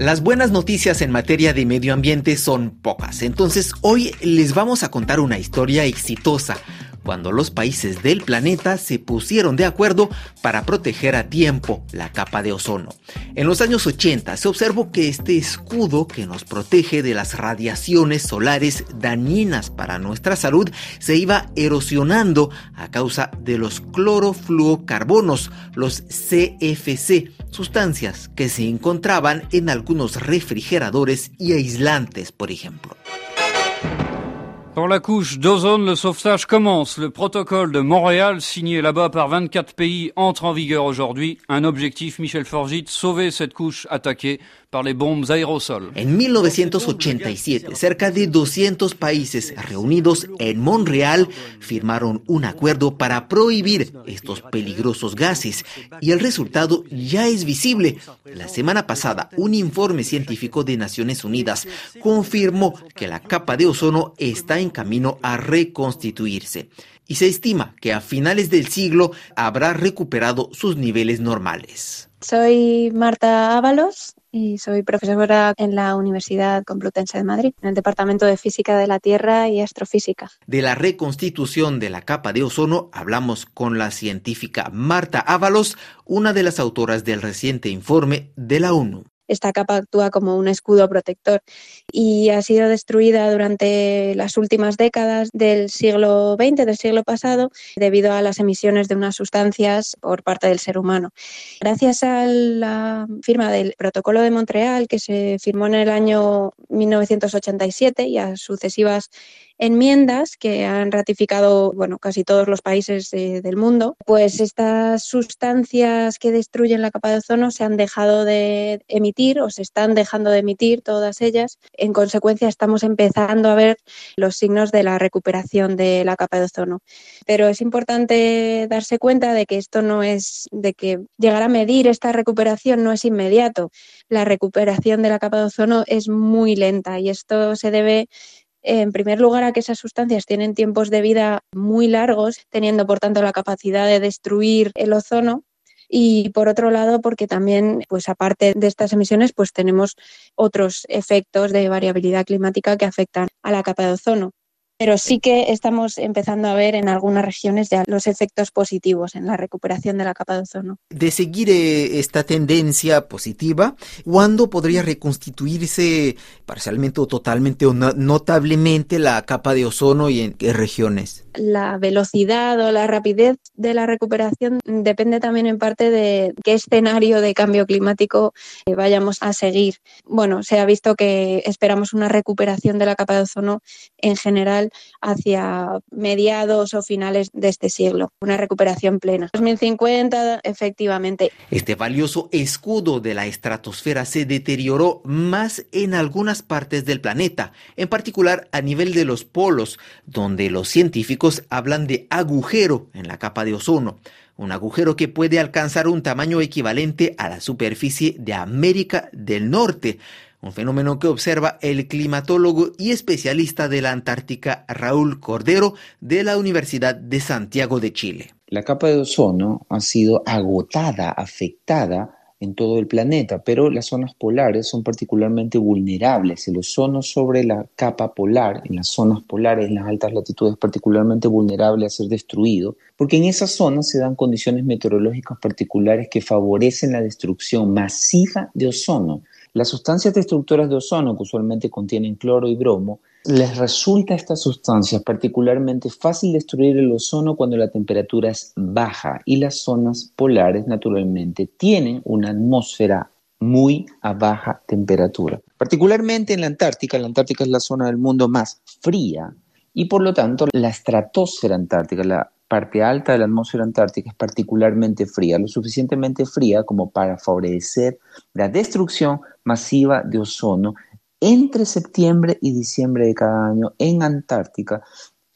Las buenas noticias en materia de medio ambiente son pocas, entonces hoy les vamos a contar una historia exitosa cuando los países del planeta se pusieron de acuerdo para proteger a tiempo la capa de ozono. En los años 80 se observó que este escudo que nos protege de las radiaciones solares dañinas para nuestra salud se iba erosionando a causa de los clorofluocarbonos, los CFC, sustancias que se encontraban en algunos refrigeradores y aislantes, por ejemplo. Pour la couche d'ozone, le sauvetage commence. Le protocole de Montréal, signé là-bas par 24 pays, entre en vigueur aujourd'hui. Un objectif, Michel Forgit, sauver cette couche attaquée par les bombes aérosols. En 1987, cerca de 200 países reunidos en Montreal firmaron un acuerdo para prohibir estos peligrosos gases y el resultado ya es visible. La semana pasada, un informe científico de Naciones Unidas confirmó que la capa de ozono está en camino a reconstituirse y se estima que a finales del siglo habrá recuperado sus niveles normales. Soy Marta Ábalos y soy profesora en la Universidad Complutense de Madrid, en el Departamento de Física de la Tierra y Astrofísica. De la reconstitución de la capa de ozono hablamos con la científica Marta Ábalos, una de las autoras del reciente informe de la ONU esta capa actúa como un escudo protector y ha sido destruida durante las últimas décadas del siglo XX, del siglo pasado, debido a las emisiones de unas sustancias por parte del ser humano. Gracias a la firma del Protocolo de Montreal, que se firmó en el año 1987 y a sucesivas enmiendas que han ratificado bueno, casi todos los países eh, del mundo, pues estas sustancias que destruyen la capa de ozono se han dejado de emitir o se están dejando de emitir todas ellas. En consecuencia, estamos empezando a ver los signos de la recuperación de la capa de ozono. Pero es importante darse cuenta de que esto no es, de que llegar a medir esta recuperación no es inmediato. La recuperación de la capa de ozono es muy lenta y esto se debe en primer lugar, a que esas sustancias tienen tiempos de vida muy largos, teniendo por tanto la capacidad de destruir el ozono. Y por otro lado, porque también, pues aparte de estas emisiones, pues tenemos otros efectos de variabilidad climática que afectan a la capa de ozono pero sí que estamos empezando a ver en algunas regiones ya los efectos positivos en la recuperación de la capa de ozono. De seguir eh, esta tendencia positiva, ¿cuándo podría reconstituirse parcialmente o totalmente o notablemente la capa de ozono y en qué regiones? La velocidad o la rapidez de la recuperación depende también en parte de qué escenario de cambio climático eh, vayamos a seguir. Bueno, se ha visto que esperamos una recuperación de la capa de ozono en general hacia mediados o finales de este siglo, una recuperación plena. 2050, efectivamente. Este valioso escudo de la estratosfera se deterioró más en algunas partes del planeta, en particular a nivel de los polos, donde los científicos hablan de agujero en la capa de ozono un agujero que puede alcanzar un tamaño equivalente a la superficie de América del Norte, un fenómeno que observa el climatólogo y especialista de la Antártica Raúl Cordero de la Universidad de Santiago de Chile. La capa de ozono ha sido agotada, afectada en todo el planeta, pero las zonas polares son particularmente vulnerables. El ozono sobre la capa polar, en las zonas polares, en las altas latitudes, es particularmente vulnerable a ser destruido, porque en esas zonas se dan condiciones meteorológicas particulares que favorecen la destrucción masiva de ozono. Las sustancias destructoras de ozono, que usualmente contienen cloro y bromo, les resulta a estas sustancias particularmente fácil destruir el ozono cuando la temperatura es baja y las zonas polares naturalmente tienen una atmósfera muy a baja temperatura. Particularmente en la Antártica, la Antártica es la zona del mundo más fría y por lo tanto la estratosfera antártica, la parte alta de la atmósfera antártica es particularmente fría, lo suficientemente fría como para favorecer la destrucción masiva de ozono entre septiembre y diciembre de cada año en Antártica.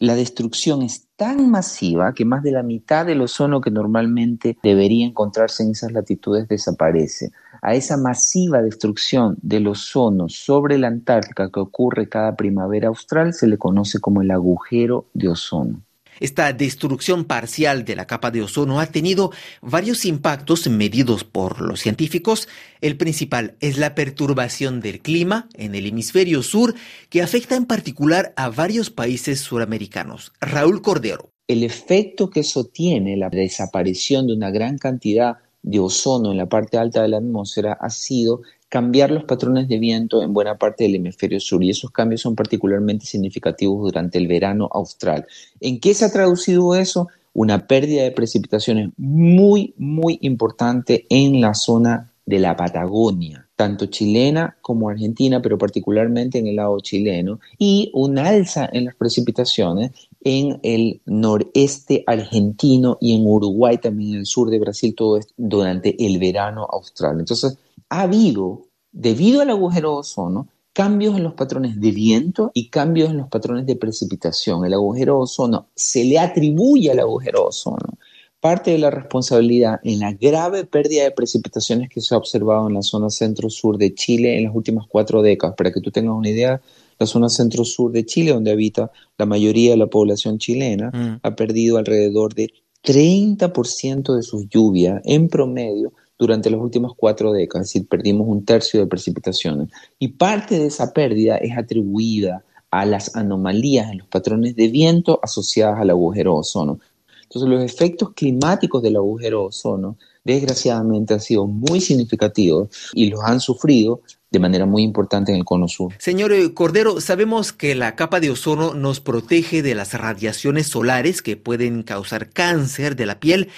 La destrucción es tan masiva que más de la mitad del ozono que normalmente debería encontrarse en esas latitudes desaparece. A esa masiva destrucción del ozono sobre la Antártica que ocurre cada primavera austral se le conoce como el agujero de ozono. Esta destrucción parcial de la capa de ozono ha tenido varios impactos medidos por los científicos. El principal es la perturbación del clima en el hemisferio sur que afecta en particular a varios países suramericanos. Raúl Cordero. El efecto que eso tiene, la desaparición de una gran cantidad de ozono en la parte alta de la atmósfera, ha sido cambiar los patrones de viento en buena parte del hemisferio sur y esos cambios son particularmente significativos durante el verano austral. ¿En qué se ha traducido eso? Una pérdida de precipitaciones muy, muy importante en la zona de la Patagonia, tanto chilena como argentina, pero particularmente en el lado chileno, y un alza en las precipitaciones en el noreste argentino y en Uruguay, también en el sur de Brasil, todo esto durante el verano austral. Entonces, ha habido, debido al agujero de ozono, cambios en los patrones de viento y cambios en los patrones de precipitación. El agujero de ozono se le atribuye al agujero de ozono parte de la responsabilidad en la grave pérdida de precipitaciones que se ha observado en la zona centro-sur de Chile en las últimas cuatro décadas. Para que tú tengas una idea, la zona centro-sur de Chile, donde habita la mayoría de la población chilena, mm. ha perdido alrededor de 30% de sus lluvias en promedio durante las últimas cuatro décadas, es decir, perdimos un tercio de precipitaciones. Y parte de esa pérdida es atribuida a las anomalías en los patrones de viento asociadas al agujero ozono. Entonces, los efectos climáticos del agujero ozono, desgraciadamente, han sido muy significativos y los han sufrido de manera muy importante en el cono sur. Señor eh, Cordero, sabemos que la capa de ozono nos protege de las radiaciones solares que pueden causar cáncer de la piel.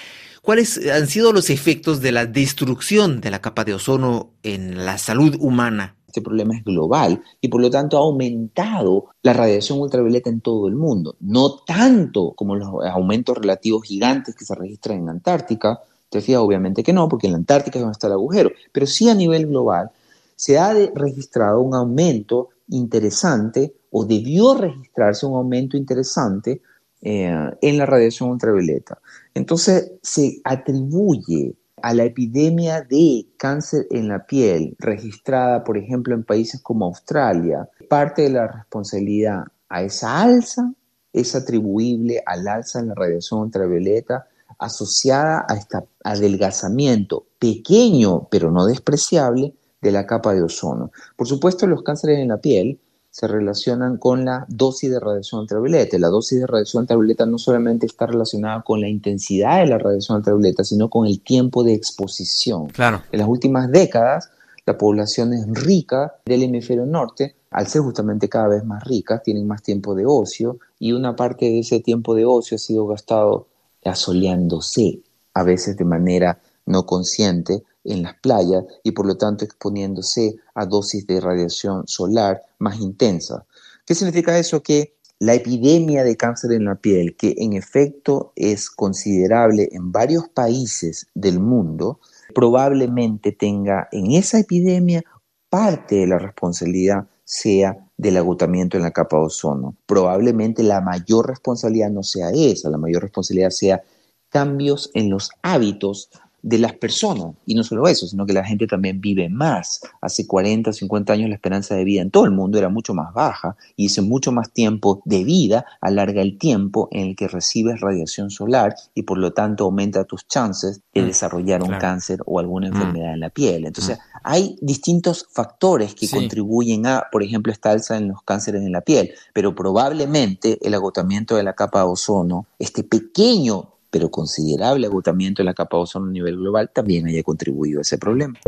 ¿Cuáles han sido los efectos de la destrucción de la capa de ozono en la salud humana? Este problema es global y por lo tanto ha aumentado la radiación ultravioleta en todo el mundo. No tanto como los aumentos relativos gigantes que se registran en Antártica. Te fijas, obviamente que no, porque en la Antártica es donde está el agujero, pero sí a nivel global se ha registrado un aumento interesante o debió registrarse un aumento interesante eh, en la radiación ultravioleta. Entonces se atribuye a la epidemia de cáncer en la piel registrada, por ejemplo, en países como Australia, parte de la responsabilidad a esa alza es atribuible al alza en la radiación ultravioleta asociada a este adelgazamiento pequeño, pero no despreciable, de la capa de ozono. Por supuesto, los cánceres en la piel se relacionan con la dosis de radiación ultravioleta. La dosis de radiación ultravioleta no solamente está relacionada con la intensidad de la radiación ultravioleta, sino con el tiempo de exposición. Claro. En las últimas décadas, la población es rica del hemisferio norte, al ser justamente cada vez más ricas, tienen más tiempo de ocio y una parte de ese tiempo de ocio ha sido gastado asoleándose, a veces de manera no consciente, en las playas y por lo tanto exponiéndose a dosis de radiación solar más intensas. ¿Qué significa eso? Que la epidemia de cáncer en la piel, que en efecto es considerable en varios países del mundo, probablemente tenga en esa epidemia parte de la responsabilidad sea del agotamiento en la capa de ozono. Probablemente la mayor responsabilidad no sea esa, la mayor responsabilidad sea cambios en los hábitos de las personas. Y no solo eso, sino que la gente también vive más. Hace 40, 50 años la esperanza de vida en todo el mundo era mucho más baja y ese mucho más tiempo de vida alarga el tiempo en el que recibes radiación solar y por lo tanto aumenta tus chances de mm, desarrollar un cáncer o alguna mm. enfermedad en la piel. Entonces, mm. hay distintos factores que contribuyen a, por ejemplo, esta alza en los cánceres en la piel, pero probablemente el agotamiento de la capa de ozono, este pequeño pero considerable agotamiento de la capa de ozono a nivel global también haya contribuido a ese problema.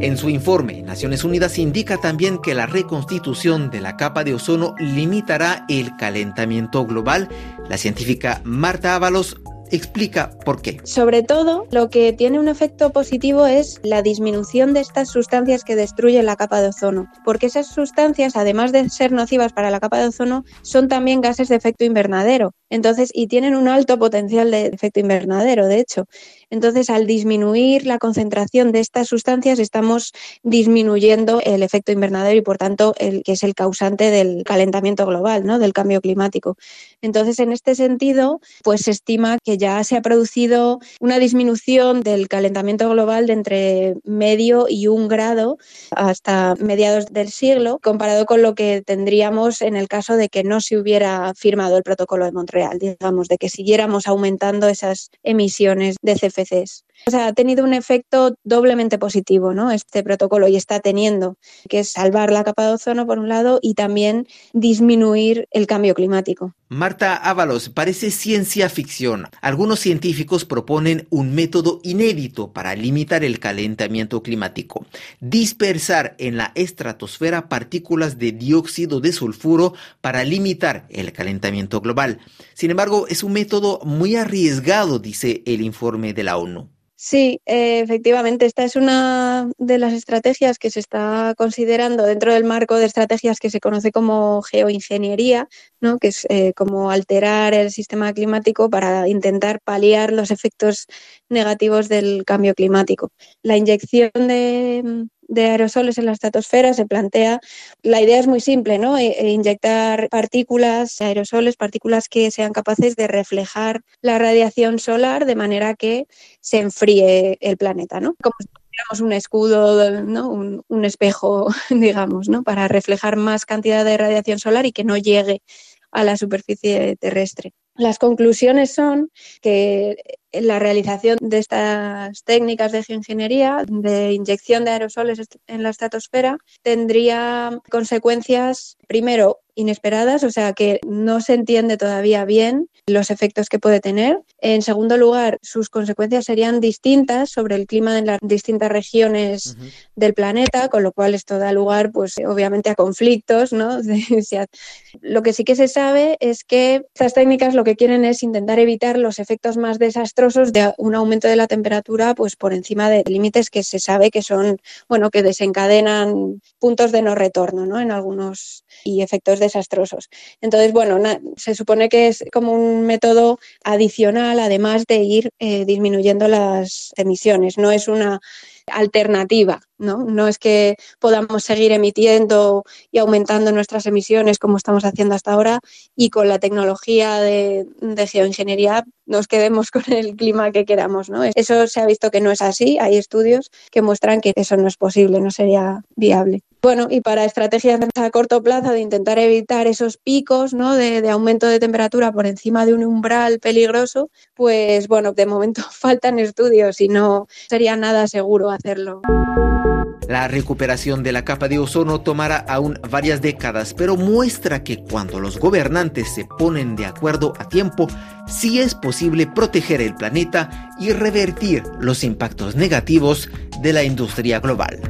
En su informe, Naciones Unidas indica también que la reconstitución de la capa de ozono limitará el calentamiento global. La científica Marta Ábalos explica por qué. Sobre todo, lo que tiene un efecto positivo es la disminución de estas sustancias que destruyen la capa de ozono, porque esas sustancias, además de ser nocivas para la capa de ozono, son también gases de efecto invernadero. Entonces, y tienen un alto potencial de efecto invernadero, de hecho. Entonces, al disminuir la concentración de estas sustancias, estamos disminuyendo el efecto invernadero y, por tanto, el que es el causante del calentamiento global, ¿no? del cambio climático. Entonces, en este sentido, pues se estima que ya se ha producido una disminución del calentamiento global de entre medio y un grado hasta mediados del siglo, comparado con lo que tendríamos en el caso de que no se hubiera firmado el protocolo de Montreal, digamos, de que siguiéramos aumentando esas emisiones de CFCs. O sea, ha tenido un efecto doblemente positivo, ¿no? Este protocolo y está teniendo, que es salvar la capa de ozono por un lado y también disminuir el cambio climático. Marta Ábalos, parece ciencia ficción. Algunos científicos proponen un método inédito para limitar el calentamiento climático. Dispersar en la estratosfera partículas de dióxido de sulfuro para limitar el calentamiento global. Sin embargo, es un método muy arriesgado, dice el informe de la ONU. Sí, eh, efectivamente, esta es una de las estrategias que se está considerando dentro del marco de estrategias que se conoce como geoingeniería, ¿no? que es eh, como alterar el sistema climático para intentar paliar los efectos negativos del cambio climático. La inyección de, de aerosoles en la estratosfera se plantea, la idea es muy simple, ¿no? E, e inyectar partículas, aerosoles, partículas que sean capaces de reflejar la radiación solar de manera que se enfríe el planeta, ¿no? Como tuviéramos un escudo, ¿no? un, un espejo, digamos, ¿no? Para reflejar más cantidad de radiación solar y que no llegue a la superficie terrestre. Las conclusiones son que la realización de estas técnicas de geoingeniería, de inyección de aerosoles en la estratosfera, tendría consecuencias, primero, inesperadas, o sea que no se entiende todavía bien los efectos que puede tener. En segundo lugar, sus consecuencias serían distintas sobre el clima en las distintas regiones del planeta, con lo cual esto da lugar, pues obviamente, a conflictos, ¿no? lo que sí que se sabe es que estas técnicas lo que quieren es intentar evitar los efectos más desastrosos de un aumento de la temperatura, pues por encima de límites que se sabe que son, bueno, que desencadenan puntos de no retorno, ¿no? En algunos y efectos desastrosos. Entonces, bueno, se supone que es como un método adicional, además de ir eh, disminuyendo las emisiones. No es una alternativa, ¿no? No es que podamos seguir emitiendo y aumentando nuestras emisiones como estamos haciendo hasta ahora y con la tecnología de, geoingeniería nos quedemos con el clima que queramos, ¿no? Eso se ha visto que no es así, hay estudios que muestran que eso no es posible, no sería viable. Bueno, y para estrategias a corto plazo de intentar evitar esos picos ¿no? de, de, aumento de temperatura por encima de un umbral peligroso, pues bueno, de momento faltan estudios y no sería nada seguro hacerlo. La recuperación de la capa de ozono tomará aún varias décadas, pero muestra que cuando los gobernantes se ponen de acuerdo a tiempo, sí es posible proteger el planeta y revertir los impactos negativos de la industria global.